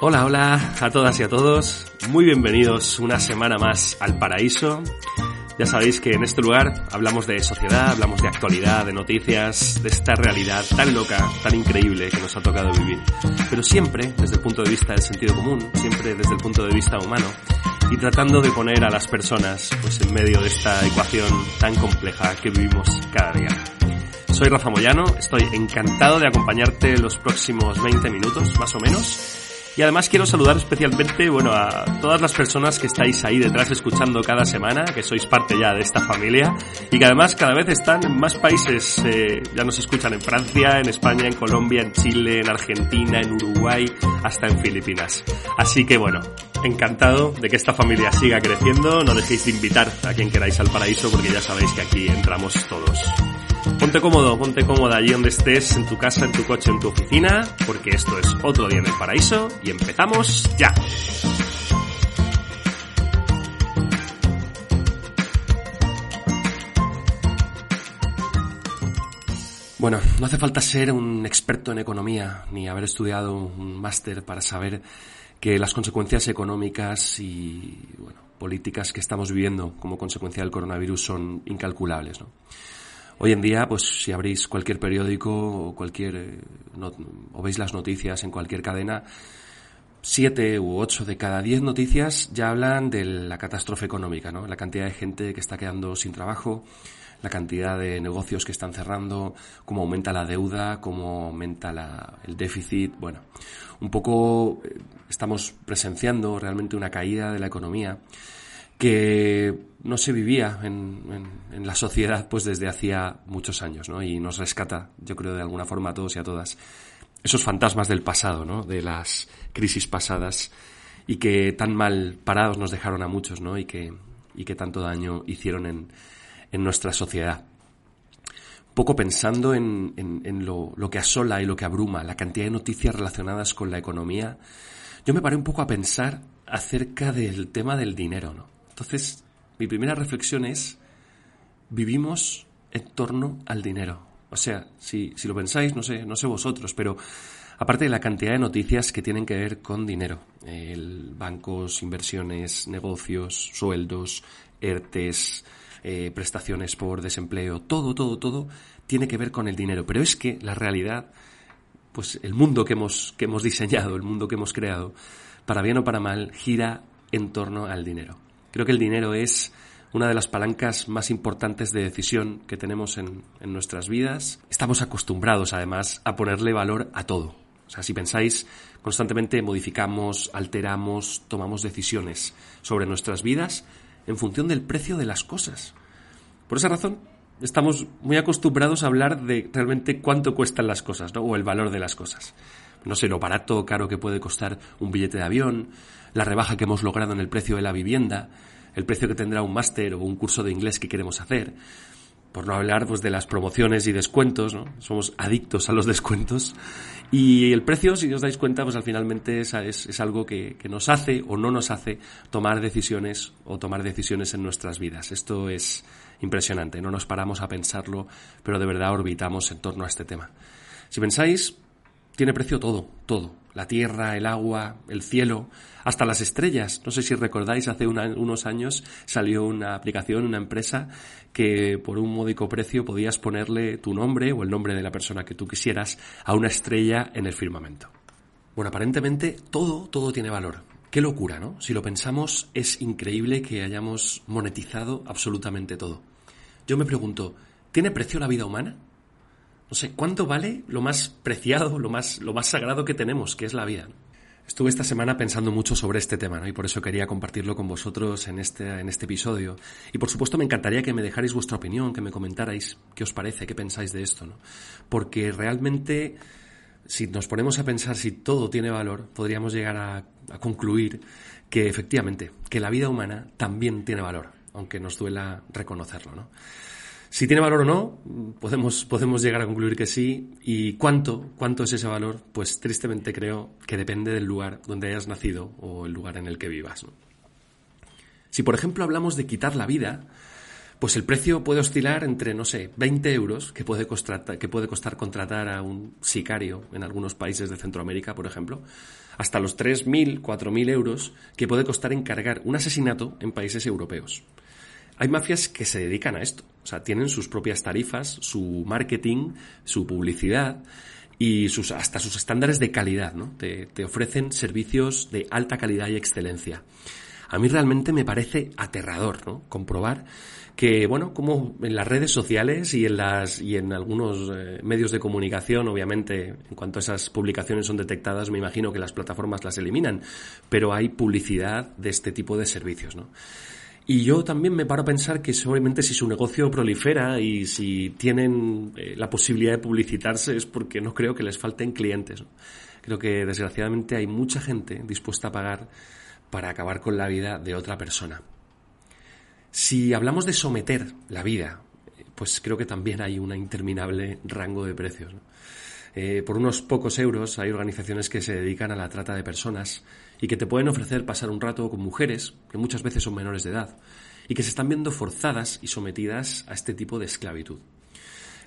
Hola, hola a todas y a todos. Muy bienvenidos una semana más al paraíso. Ya sabéis que en este lugar hablamos de sociedad, hablamos de actualidad, de noticias, de esta realidad tan loca, tan increíble que nos ha tocado vivir. Pero siempre desde el punto de vista del sentido común, siempre desde el punto de vista humano y tratando de poner a las personas pues en medio de esta ecuación tan compleja que vivimos cada día. Soy Rafa Moyano, estoy encantado de acompañarte los próximos 20 minutos, más o menos, y además quiero saludar especialmente, bueno, a todas las personas que estáis ahí detrás escuchando cada semana, que sois parte ya de esta familia y que además cada vez están en más países. Eh, ya nos escuchan en Francia, en España, en Colombia, en Chile, en Argentina, en Uruguay, hasta en Filipinas. Así que bueno, encantado de que esta familia siga creciendo. No dejéis de invitar a quien queráis al paraíso porque ya sabéis que aquí entramos todos. Ponte cómodo, ponte cómoda allí donde estés, en tu casa, en tu coche, en tu oficina, porque esto es otro día en el paraíso y empezamos ya. Bueno, no hace falta ser un experto en economía ni haber estudiado un máster para saber que las consecuencias económicas y políticas que estamos viviendo como consecuencia del coronavirus son incalculables. ¿no? Hoy en día, pues si abrís cualquier periódico o cualquier eh, o veis las noticias en cualquier cadena, siete u ocho de cada diez noticias ya hablan de la catástrofe económica, ¿no? La cantidad de gente que está quedando sin trabajo, la cantidad de negocios que están cerrando, cómo aumenta la deuda, cómo aumenta la, el déficit. Bueno, un poco eh, estamos presenciando realmente una caída de la economía que no se vivía en, en, la sociedad pues desde hacía muchos años, ¿no? Y nos rescata, yo creo, de alguna forma a todos y a todas, esos fantasmas del pasado, ¿no? De las crisis pasadas y que tan mal parados nos dejaron a muchos, ¿no? Y que, y que tanto daño hicieron en, en nuestra sociedad. Un poco pensando en, en lo, lo que asola y lo que abruma, la cantidad de noticias relacionadas con la economía, yo me paré un poco a pensar acerca del tema del dinero, ¿no? Entonces, mi primera reflexión es, vivimos en torno al dinero. O sea, si, si lo pensáis, no sé, no sé vosotros, pero aparte de la cantidad de noticias que tienen que ver con dinero, bancos, inversiones, negocios, sueldos, ERTES, eh, prestaciones por desempleo, todo, todo, todo tiene que ver con el dinero. Pero es que la realidad, pues el mundo que hemos, que hemos diseñado, el mundo que hemos creado, para bien o para mal, gira en torno al dinero. Creo que el dinero es una de las palancas más importantes de decisión que tenemos en, nuestras vidas. Estamos acostumbrados, además, a ponerle valor a todo. O sea, si pensáis, constantemente modificamos, alteramos, tomamos decisiones sobre nuestras vidas en función del precio de las cosas. Por esa razón, estamos muy acostumbrados a hablar de realmente cuánto cuestan las cosas, ¿no? O el valor de las cosas. No sé, lo barato o caro que puede costar un billete de avión, la rebaja que hemos logrado en el precio de la vivienda, el precio que tendrá un máster o un curso de inglés que queremos hacer. Por no hablar pues, de las promociones y descuentos, ¿no? Somos adictos a los descuentos. Y el precio, si os dais cuenta, pues al finalmente es, es, algo que, que, nos hace o no nos hace tomar decisiones o tomar decisiones en nuestras vidas. Esto es impresionante, no nos paramos a pensarlo, pero de verdad orbitamos en torno a este tema. Si pensáis, tiene precio todo, todo. La tierra, el agua, el cielo, hasta las estrellas. No sé si recordáis, hace unos años salió una aplicación, una empresa, que por un módico precio podías ponerle tu nombre o el nombre de la persona que tú quisieras a una estrella en el firmamento. Bueno, aparentemente todo, todo tiene valor. Qué locura, ¿no? Si lo pensamos, es increíble que hayamos monetizado absolutamente todo. Yo me pregunto, ¿tiene precio la vida humana? No sé, ¿cuánto vale lo más preciado, lo más, lo más sagrado que tenemos, que es la vida? Estuve esta semana pensando mucho sobre este tema, ¿no? Y por eso quería compartirlo con vosotros en este, en este episodio. Y por supuesto me encantaría que me dejarais vuestra opinión, que me comentarais qué os parece, qué pensáis de esto, ¿no? Porque realmente, si nos ponemos a pensar si todo tiene valor, podríamos llegar a, a concluir que efectivamente, que la vida humana también tiene valor, aunque nos duela reconocerlo, ¿no? Si tiene valor o no, podemos, podemos llegar a concluir que sí. ¿Y cuánto, cuánto es ese valor? Pues tristemente creo que depende del lugar donde hayas nacido o el lugar en el que vivas. Si, por ejemplo, hablamos de quitar la vida, pues el precio puede oscilar entre, no sé, 20 euros, que puede, que puede costar contratar a un sicario en algunos países de Centroamérica, por ejemplo, hasta los 3.000, 4.000 euros que puede costar encargar un asesinato en países europeos. Hay mafias que se dedican a esto, o sea, tienen sus propias tarifas, su marketing, su publicidad y sus, hasta sus estándares de calidad, ¿no? Te, te ofrecen servicios de alta calidad y excelencia. A mí realmente me parece aterrador, ¿no? Comprobar que, bueno, como en las redes sociales y en las, y en algunos eh, medios de comunicación, obviamente, en cuanto a esas publicaciones son detectadas, me imagino que las plataformas las eliminan, pero hay publicidad de este tipo de servicios, ¿no? Y yo también me paro a pensar que seguramente si su negocio prolifera y si tienen eh, la posibilidad de publicitarse es porque no creo que les falten clientes. Creo que desgraciadamente hay mucha gente dispuesta a pagar para acabar con la vida de otra persona. Si hablamos de someter la vida, pues creo que también hay un interminable rango de precios. Eh, por unos pocos euros hay organizaciones que se dedican a la trata de personas y que te pueden ofrecer pasar un rato con mujeres, que muchas veces son menores de edad, y que se están viendo forzadas y sometidas a este tipo de esclavitud.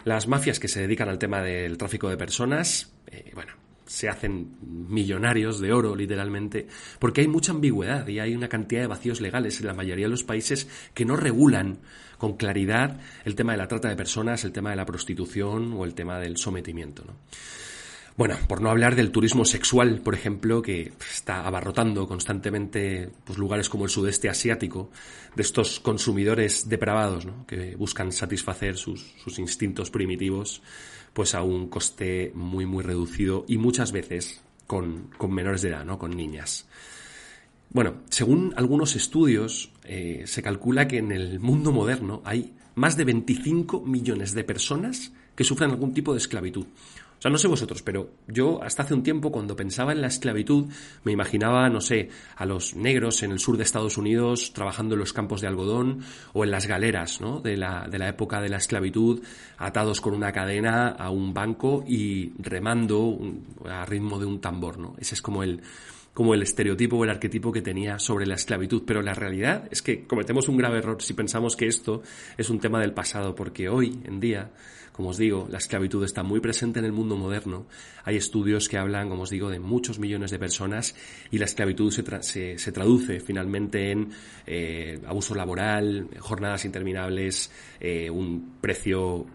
Las mafias que se dedican al tema del tráfico de personas, eh, bueno, se hacen millonarios de oro, literalmente, porque hay mucha ambigüedad y hay una cantidad de vacíos legales en la mayoría de los países que no regulan con claridad el tema de la trata de personas, el tema de la prostitución o el tema del sometimiento. Bueno, por no hablar del turismo sexual, por ejemplo, que está abarrotando constantemente pues, lugares como el sudeste asiático, de estos consumidores depravados, ¿no? que buscan satisfacer sus, sus instintos primitivos, pues a un coste muy, muy reducido y muchas veces con, con menores de edad, ¿no? con niñas. Bueno, según algunos estudios, eh, se calcula que en el mundo moderno hay más de 25 millones de personas que sufren algún tipo de esclavitud. O sea, no sé vosotros, pero yo hasta hace un tiempo cuando pensaba en la esclavitud me imaginaba, no sé, a los negros en el sur de Estados Unidos trabajando en los campos de algodón o en las galeras, ¿no? De la, de la época de la esclavitud, atados con una cadena a un banco y remando a ritmo de un tambor, ¿no? Ese es como el, como el estereotipo o el arquetipo que tenía sobre la esclavitud. Pero la realidad es que cometemos un grave error si pensamos que esto es un tema del pasado, porque hoy en día, como os digo, la esclavitud está muy presente en el mundo moderno. Hay estudios que hablan, como os digo, de muchos millones de personas y la esclavitud se, se, traduce finalmente en eh, abuso laboral, jornadas interminables, eh, un precio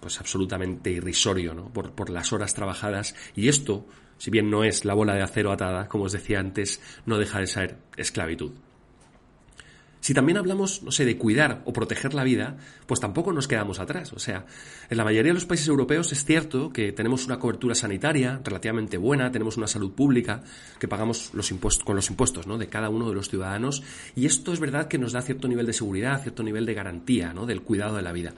pues absolutamente irrisorio ¿no? por, por las horas trabajadas y esto si bien no es la bola de acero atada, como os decía antes, no deja de ser esclavitud. Si también hablamos, no sé, de cuidar o proteger la vida, pues tampoco nos quedamos atrás. O sea, en la mayoría de los países europeos es cierto que tenemos una cobertura sanitaria relativamente buena, tenemos una salud pública, que pagamos los impuestos, con los impuestos ¿no? de cada uno de los ciudadanos, y esto es verdad que nos da cierto nivel de seguridad, cierto nivel de garantía ¿no? del cuidado de la vida.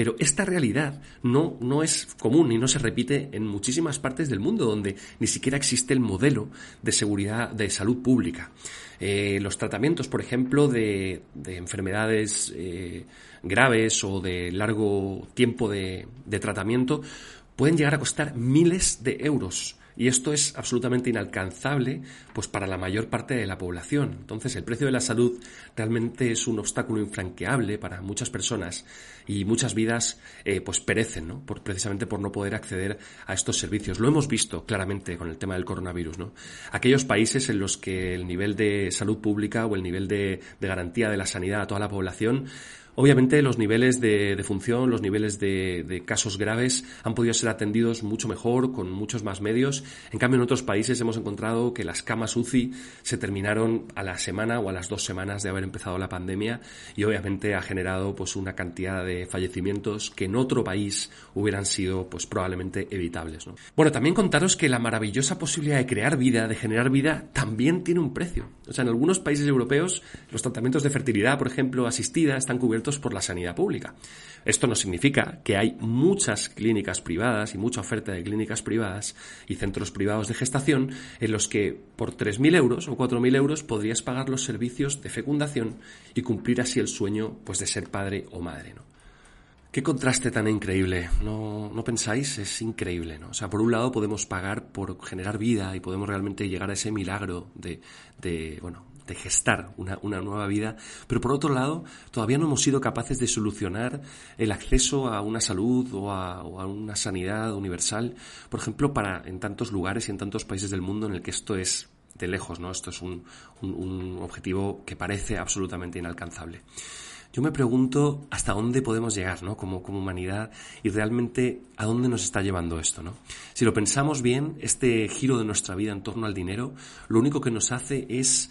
Pero esta realidad no, no es común y no se repite en muchísimas partes del mundo donde ni siquiera existe el modelo de seguridad de salud pública. Eh, los tratamientos, por ejemplo, de, enfermedades eh, graves o de largo tiempo de, de tratamiento pueden llegar a costar miles de euros. Y esto es absolutamente inalcanzable pues para la mayor parte de la población. Entonces, el precio de la salud realmente es un obstáculo infranqueable para muchas personas y muchas vidas eh, pues perecen, ¿no? Por, precisamente por no poder acceder a estos servicios. Lo hemos visto claramente con el tema del coronavirus, ¿no? Aquellos países en los que el nivel de salud pública o el nivel de, de garantía de la sanidad a toda la población Obviamente los niveles de, función, los niveles de, casos graves han podido ser atendidos mucho mejor, con muchos más medios. En cambio, en otros países hemos encontrado que las camas UCI se terminaron a la semana o a las dos semanas de haber empezado la pandemia y obviamente ha generado pues una cantidad de fallecimientos que en otro país hubieran sido pues probablemente evitables. Bueno, también contaros que la maravillosa posibilidad de crear vida, de generar vida, también tiene un precio. O sea, en algunos países europeos los tratamientos de fertilidad, por ejemplo, asistida, están cubiertos por la sanidad pública. Esto no significa que hay muchas clínicas privadas y mucha oferta de clínicas privadas y centros privados de gestación en los que por 3.000 euros o 4.000 euros podrías pagar los servicios de fecundación y cumplir así el sueño pues, de ser padre o madre. Qué contraste tan increíble, ¿no, ¿no pensáis? Es increíble, ¿no? O sea, por un lado podemos pagar por generar vida y podemos realmente llegar a ese milagro de, de bueno, de gestar una, nueva vida, pero por otro lado, todavía no hemos sido capaces de solucionar el acceso a una salud o a, una sanidad universal, por ejemplo, para en tantos lugares y en tantos países del mundo en el que esto es de lejos, ¿no? Esto es un, objetivo que parece absolutamente inalcanzable. Yo me pregunto hasta dónde podemos llegar, ¿no? Como, como, humanidad y realmente a dónde nos está llevando esto, ¿no? Si lo pensamos bien, este giro de nuestra vida en torno al dinero, lo único que nos hace es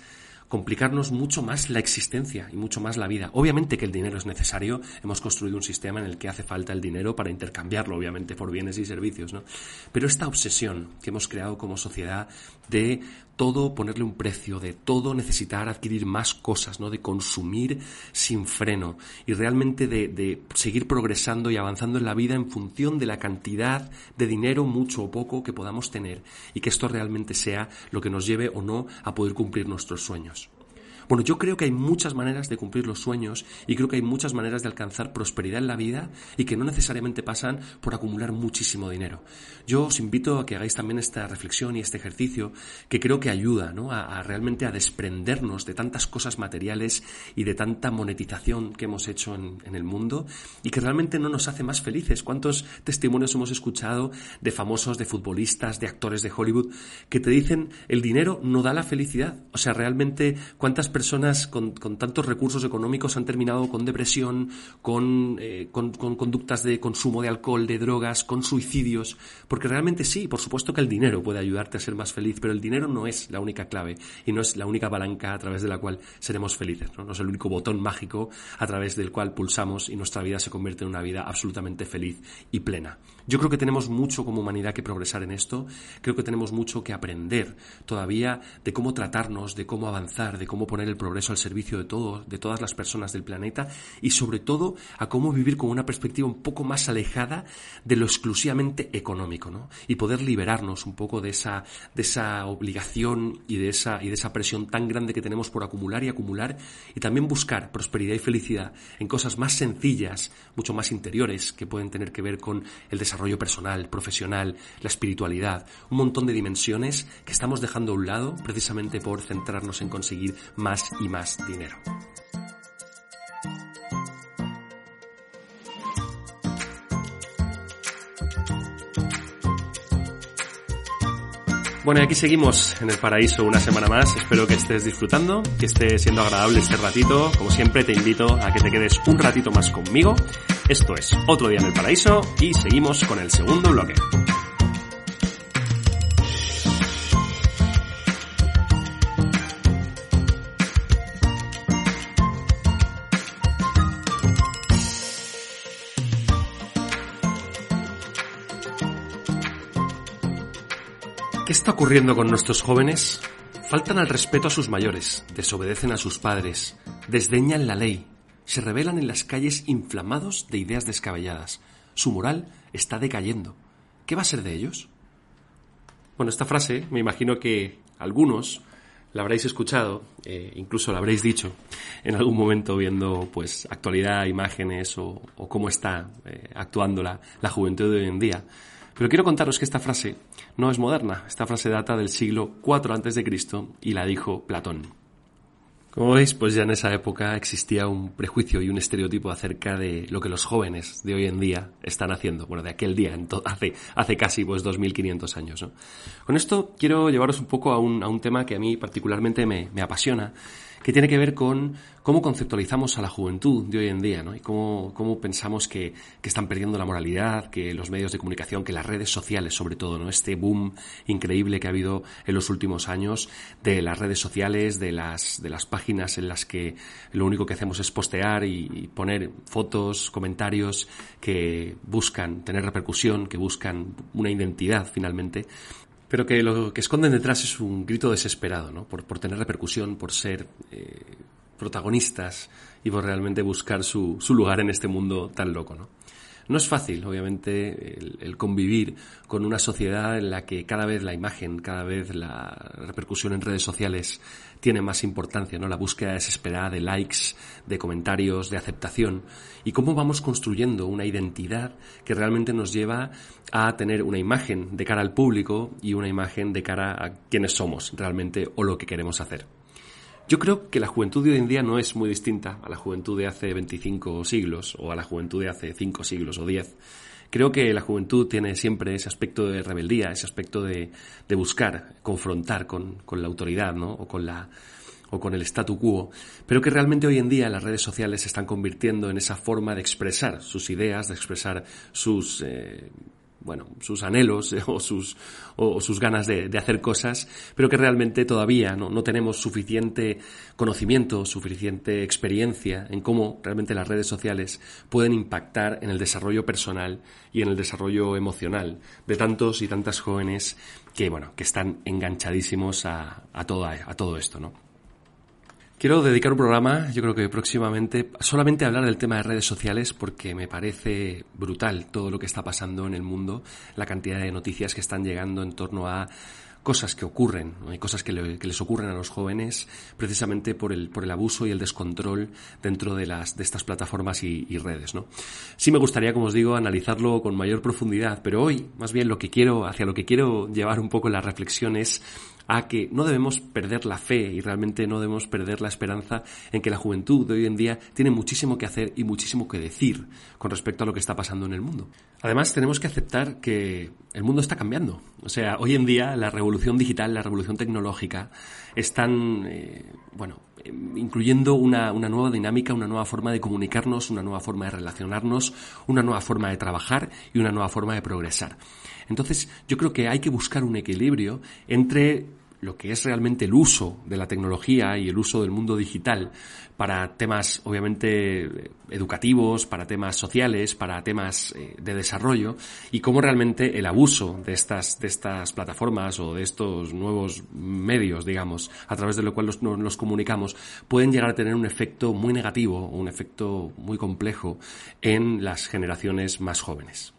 complicarnos mucho más la existencia y mucho más la vida. Obviamente que el dinero es necesario, hemos construido un sistema en el que hace falta el dinero para intercambiarlo, obviamente, por bienes y servicios, ¿no? Pero esta obsesión que hemos creado como sociedad de todo ponerle un precio, de todo necesitar adquirir más cosas, ¿no? De consumir sin freno y realmente de, de seguir progresando y avanzando en la vida en función de la cantidad de dinero, mucho o poco, que podamos tener y que esto realmente sea lo que nos lleve o no a poder cumplir nuestros sueños. Bueno, yo creo que hay muchas maneras de cumplir los sueños y creo que hay muchas maneras de alcanzar prosperidad en la vida y que no necesariamente pasan por acumular muchísimo dinero. Yo os invito a que hagáis también esta reflexión y este ejercicio que creo que ayuda ¿no? a, realmente a desprendernos de tantas cosas materiales y de tanta monetización que hemos hecho en, en el mundo y que realmente no nos hace más felices. ¿Cuántos testimonios hemos escuchado de famosos, de futbolistas, de actores de Hollywood que te dicen el dinero no da la felicidad? O sea, realmente cuántas personas personas con, tantos recursos económicos han terminado con depresión, eh, con, con, conductas de consumo de alcohol, de drogas, con suicidios, porque realmente sí, por supuesto que el dinero puede ayudarte a ser más feliz, pero el dinero no es la única clave y no es la única palanca a través de la cual seremos felices, no, no es el único botón mágico a través del cual pulsamos y nuestra vida se convierte en una vida absolutamente feliz y plena. Yo creo que tenemos mucho como humanidad que progresar en esto, creo que tenemos mucho que aprender todavía de cómo tratarnos, de cómo avanzar, de cómo poner el progreso al servicio de todos, de todas las personas del planeta y sobre todo a cómo vivir con una perspectiva un poco más alejada de lo exclusivamente económico, ¿no? Y poder liberarnos un poco de esa, de esa obligación y de esa, y de esa presión tan grande que tenemos por acumular y acumular y también buscar prosperidad y felicidad en cosas más sencillas, mucho más interiores, que pueden tener que ver con el desarrollo personal, profesional, la espiritualidad, un montón de dimensiones que estamos dejando a un lado precisamente por centrarnos en conseguir más y más dinero. Bueno, y aquí seguimos en el paraíso una semana más. Espero que estés disfrutando, que esté siendo agradable este ratito. Como siempre, te invito a que te quedes un ratito más conmigo. Esto es otro día en el paraíso y seguimos con el segundo bloque. ¿Qué está ocurriendo con nuestros jóvenes? Faltan al respeto a sus mayores, desobedecen a sus padres, desdeñan la ley, se rebelan en las calles inflamados de ideas descabelladas. Su moral está decayendo. ¿Qué va a ser de ellos? Bueno, esta frase me imagino que algunos la habréis escuchado, eh, incluso la habréis dicho en algún momento viendo pues actualidad, imágenes o, cómo está eh, actuando la, la juventud de hoy en día. Pero quiero contaros que esta frase no es moderna. Esta frase data del siglo IV a.C. y la dijo Platón. Como veis, pues ya en esa época existía un prejuicio y un estereotipo acerca de lo que los jóvenes de hoy en día están haciendo. Bueno, de aquel día, hace, hace casi pues 2500 años. Con esto quiero llevaros un poco a un, a un tema que a mí particularmente me, me apasiona que tiene que ver con cómo conceptualizamos a la juventud de hoy en día, ¿no? Y cómo, cómo pensamos que, que, están perdiendo la moralidad, que los medios de comunicación, que las redes sociales, sobre todo, ¿no? Este boom increíble que ha habido en los últimos años de las redes sociales, de las, de las páginas en las que lo único que hacemos es postear y, y poner fotos, comentarios que buscan tener repercusión, que buscan una identidad finalmente pero que lo que esconden detrás es un grito desesperado, ¿no? Por, por tener repercusión, por ser eh, protagonistas y por realmente buscar su, su lugar en este mundo tan loco, ¿no? No es fácil, obviamente, el, convivir con una sociedad en la que cada vez la imagen, cada vez la repercusión en redes sociales tiene más importancia, ¿no? La búsqueda desesperada de likes, de comentarios, de aceptación y cómo vamos construyendo una identidad que realmente nos lleva a tener una imagen de cara al público y una imagen de cara a quienes somos realmente o lo que queremos hacer. Yo creo que la juventud de hoy en día no es muy distinta a la juventud de hace 25 siglos o a la juventud de hace 5 siglos o 10. Creo que la juventud tiene siempre ese aspecto de rebeldía, ese aspecto de, de buscar, confrontar con, con, la autoridad, ¿no? O con la, o con el statu quo, pero que realmente hoy en día las redes sociales se están convirtiendo en esa forma de expresar sus ideas, de expresar sus eh, bueno, sus anhelos o sus, o, sus ganas de, hacer cosas, pero que realmente todavía no, no, tenemos suficiente conocimiento, suficiente experiencia en cómo realmente las redes sociales pueden impactar en el desarrollo personal y en el desarrollo emocional de tantos y tantas jóvenes que, bueno, que están enganchadísimos a, a, todo, a todo esto, ¿no? Quiero dedicar un programa, yo creo que próximamente, solamente a hablar del tema de redes sociales porque me parece brutal todo lo que está pasando en el mundo, la cantidad de noticias que están llegando en torno a cosas que ocurren, hay cosas que, les ocurren a los jóvenes precisamente por el, por el abuso y el descontrol dentro de, las, de estas plataformas y, redes. ¿no? Sí me gustaría, como os digo, analizarlo con mayor profundidad, pero hoy más bien lo que quiero, hacia lo que quiero llevar un poco la reflexión es a que no debemos perder la fe y realmente no debemos perder la esperanza en que la juventud de hoy en día tiene muchísimo que hacer y muchísimo que decir con respecto a lo que está pasando en el mundo. Además, tenemos que aceptar que el mundo está cambiando. O sea, hoy en día la revolución digital, la revolución tecnológica están, eh, bueno, incluyendo una, una, nueva dinámica, una nueva forma de comunicarnos, una nueva forma de relacionarnos, una nueva forma de trabajar y una nueva forma de progresar. Entonces, yo creo que hay que buscar un equilibrio entre lo que es realmente el uso de la tecnología y el uso del mundo digital para temas obviamente educativos, para temas sociales, para temas eh, de desarrollo y cómo realmente el abuso de estas de estas plataformas o de estos nuevos medios, digamos, a través de lo cual nos, nos comunicamos, pueden llegar a tener un efecto muy negativo, un efecto muy complejo en las generaciones más jóvenes.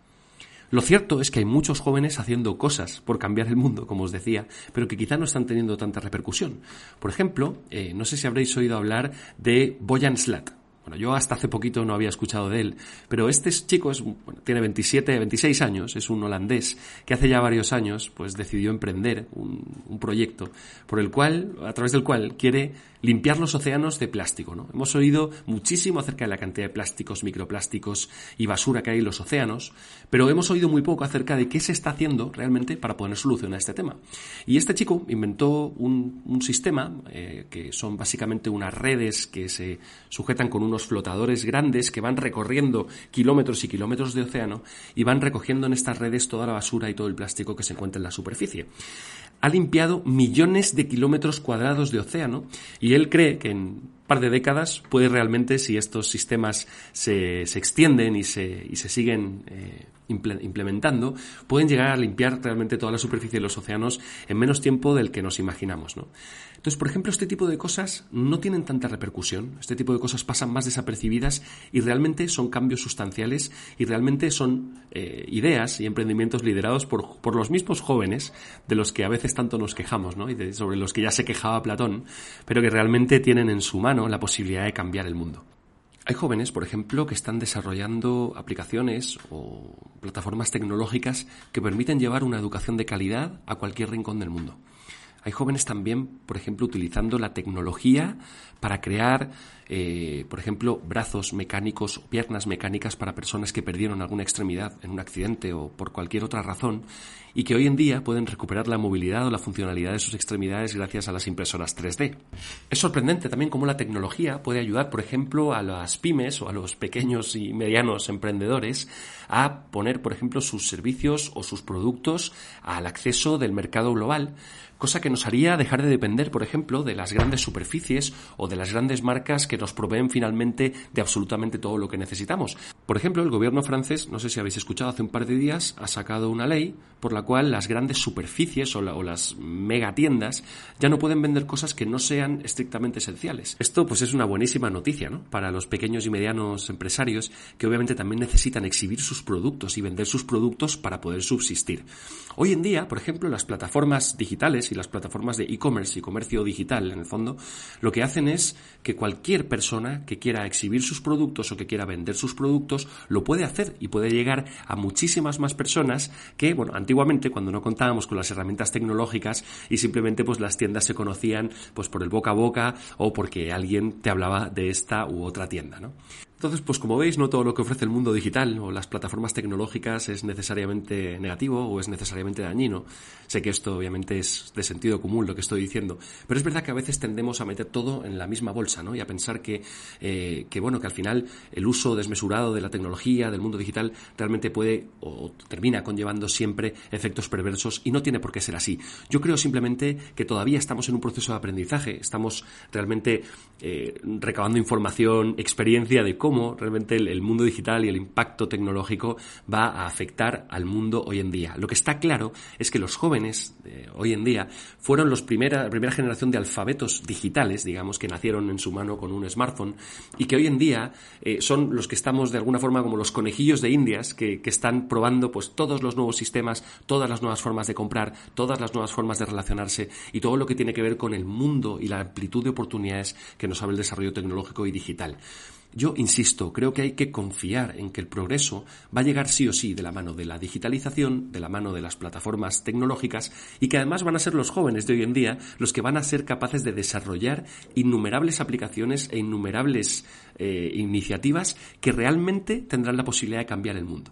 Lo cierto es que hay muchos jóvenes haciendo cosas por cambiar el mundo, como os decía, pero que quizá no están teniendo tanta repercusión. Por ejemplo, eh, no sé si habréis oído hablar de Boyan Slat. Bueno, yo hasta hace poquito no había escuchado de él, pero este chico es, tiene 27, 26 años, es un holandés que hace ya varios años pues decidió emprender un, un proyecto por el cual, a través del cual quiere limpiar los océanos de plástico. ¿no? Hemos oído muchísimo acerca de la cantidad de plásticos, microplásticos y basura que hay en los océanos, pero hemos oído muy poco acerca de qué se está haciendo realmente para poner solución a este tema. Y este chico inventó un, un sistema eh, que son básicamente unas redes que se sujetan con unos flotadores grandes que van recorriendo kilómetros y kilómetros de océano y van recogiendo en estas redes toda la basura y todo el plástico que se encuentra en la superficie. Ha limpiado millones de kilómetros cuadrados de océano y él cree que en par de décadas puede realmente, si estos sistemas se, se extienden y se, y se siguen eh, implementando, pueden llegar a limpiar realmente toda la superficie de los océanos en menos tiempo del que nos imaginamos. Entonces, por ejemplo, este tipo de cosas no tienen tanta repercusión, este tipo de cosas pasan más desapercibidas y realmente son cambios sustanciales y realmente son eh, ideas y emprendimientos liderados por, por, los mismos jóvenes de los que a veces tanto nos quejamos, ¿no? y sobre los que ya se quejaba Platón, pero que realmente tienen en su mano la posibilidad de cambiar el mundo. Hay jóvenes, por ejemplo, que están desarrollando aplicaciones o plataformas tecnológicas que permiten llevar una educación de calidad a cualquier rincón del mundo. Hay jóvenes también, por ejemplo, utilizando la tecnología para crear, eh, por ejemplo, brazos mecánicos o piernas mecánicas para personas que perdieron alguna extremidad en un accidente o por cualquier otra razón y que hoy en día pueden recuperar la movilidad o la funcionalidad de sus extremidades gracias a las impresoras 3D. Es sorprendente también cómo la tecnología puede ayudar, por ejemplo, a las pymes o a los pequeños y medianos emprendedores a poner, por ejemplo, sus servicios o sus productos al acceso del mercado global cosa que nos haría dejar de depender, por ejemplo, de las grandes superficies o de las grandes marcas que nos proveen finalmente de absolutamente todo lo que necesitamos. Por ejemplo, el gobierno francés, no sé si habéis escuchado, hace un par de días ha sacado una ley por la cual las grandes superficies o, las megatiendas ya no pueden vender cosas que no sean estrictamente esenciales. Esto pues es una buenísima noticia ¿no? para los pequeños y medianos empresarios que obviamente también necesitan exhibir sus productos y vender sus productos para poder subsistir. Hoy en día, por ejemplo, las plataformas digitales y las plataformas de e-commerce y comercio digital, en el fondo, lo que hacen es que cualquier persona que quiera exhibir sus productos o que quiera vender sus productos lo puede hacer y puede llegar a muchísimas más personas que, bueno, antiguamente cuando no contábamos con las herramientas tecnológicas y simplemente pues las tiendas se conocían pues por el boca a boca o porque alguien te hablaba de esta u otra tienda, ¿no? Entonces, pues como veis, no todo lo que ofrece el mundo digital o las plataformas tecnológicas es necesariamente negativo o es necesariamente dañino. Sé que esto obviamente es de sentido común lo que estoy diciendo, pero es verdad que a veces tendemos a meter todo en la misma bolsa, ¿no? Y a pensar que, eh, que bueno, que al final el uso desmesurado de la tecnología, del mundo digital, realmente puede o termina conllevando siempre efectos perversos y no tiene por qué ser así. Yo creo simplemente que todavía estamos en un proceso de aprendizaje, estamos realmente eh, recabando información, experiencia de cómo cómo realmente el, mundo digital y el impacto tecnológico va a afectar al mundo hoy en día. Lo que está claro es que los jóvenes de hoy en día fueron los primera, la primera generación de alfabetos digitales, digamos, que nacieron en su mano con un smartphone y que hoy en día eh, son los que estamos de alguna forma como los conejillos de indias que, que están probando pues todos los nuevos sistemas, todas las nuevas formas de comprar, todas las nuevas formas de relacionarse y todo lo que tiene que ver con el mundo y la amplitud de oportunidades que nos abre el desarrollo tecnológico y digital. Yo insisto, creo que hay que confiar en que el progreso va a llegar sí o sí de la mano de la digitalización, de la mano de las plataformas tecnológicas y que además van a ser los jóvenes de hoy en día los que van a ser capaces de desarrollar innumerables aplicaciones e innumerables eh, iniciativas que realmente tendrán la posibilidad de cambiar el mundo.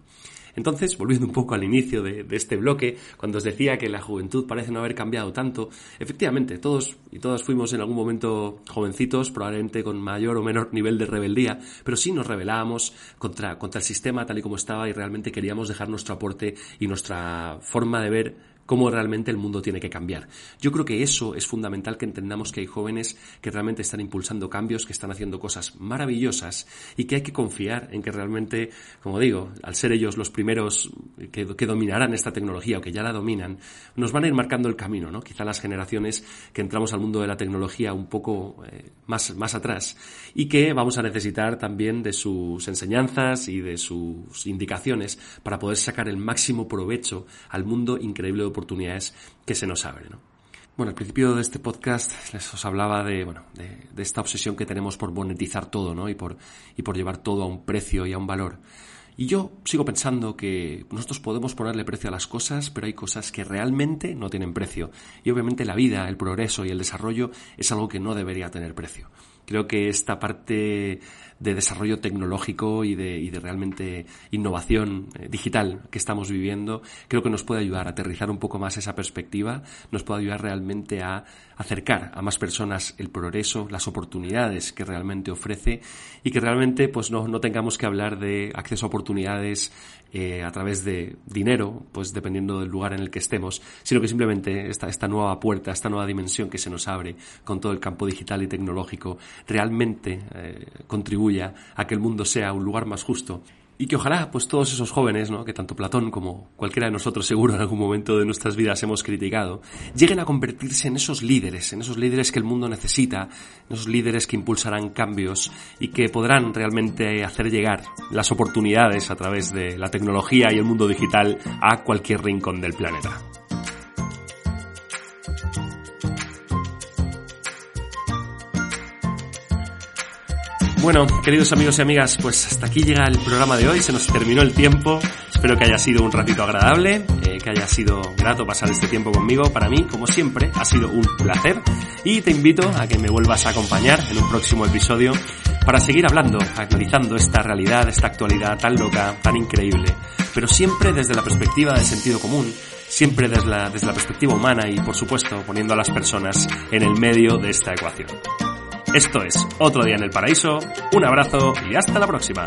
Entonces, volviendo un poco al inicio de, este bloque, cuando os decía que la juventud parece no haber cambiado tanto, efectivamente, todos y todas fuimos en algún momento jovencitos, probablemente con mayor o menor nivel de rebeldía, pero sí nos rebelábamos contra, contra el sistema tal y como estaba y realmente queríamos dejar nuestro aporte y nuestra forma de ver cómo realmente el mundo tiene que cambiar. Yo creo que eso es fundamental que entendamos que hay jóvenes que realmente están impulsando cambios, que están haciendo cosas maravillosas y que hay que confiar en que realmente, como digo, al ser ellos los primeros que, dominarán esta tecnología o que ya la dominan, nos van a ir marcando el camino, ¿no? Quizá las generaciones que entramos al mundo de la tecnología un poco eh, más, más atrás y que vamos a necesitar también de sus enseñanzas y de sus indicaciones para poder sacar el máximo provecho al mundo increíble de oportunidades que se nos abren. Bueno, al principio de este podcast les os hablaba de, bueno, de, esta obsesión que tenemos por monetizar todo, ¿no? Y por, y por llevar todo a un precio y a un valor. Y yo sigo pensando que nosotros podemos ponerle precio a las cosas, pero hay cosas que realmente no tienen precio. Y obviamente la vida, el progreso y el desarrollo es algo que no debería tener precio. Creo que esta parte de desarrollo tecnológico y de, y de realmente innovación eh, digital que estamos viviendo, creo que nos puede ayudar a aterrizar un poco más esa perspectiva, nos puede ayudar realmente a acercar a más personas el progreso, las oportunidades que realmente ofrece y que realmente pues no, no tengamos que hablar de acceso a oportunidades eh, a través de dinero, pues dependiendo del lugar en el que estemos, sino que simplemente esta, esta nueva puerta, esta nueva dimensión que se nos abre con todo el campo digital y tecnológico realmente eh, a que el mundo sea un lugar más justo y que ojalá, pues todos esos jóvenes, ¿no? que tanto Platón como cualquiera de nosotros seguro en algún momento de nuestras vidas hemos criticado, lleguen a convertirse en esos líderes, en esos líderes que el mundo necesita, en esos líderes que impulsarán cambios y que podrán realmente hacer llegar las oportunidades a través de la tecnología y el mundo digital a cualquier rincón del planeta. Bueno, queridos amigos y amigas, pues hasta aquí llega el programa de hoy, se nos terminó el tiempo. Espero que haya sido un ratito agradable, eh, que haya sido grato pasar este tiempo conmigo. Para mí, como siempre, ha sido un placer y te invito a que me vuelvas a acompañar en un próximo episodio para seguir hablando, analizando esta realidad, esta actualidad tan loca, tan increíble, pero siempre desde la perspectiva del sentido común, siempre desde la, desde la perspectiva humana y, por supuesto, poniendo a las personas en el medio de esta ecuación. Esto es Otro Día en el Paraíso, un abrazo y hasta la próxima.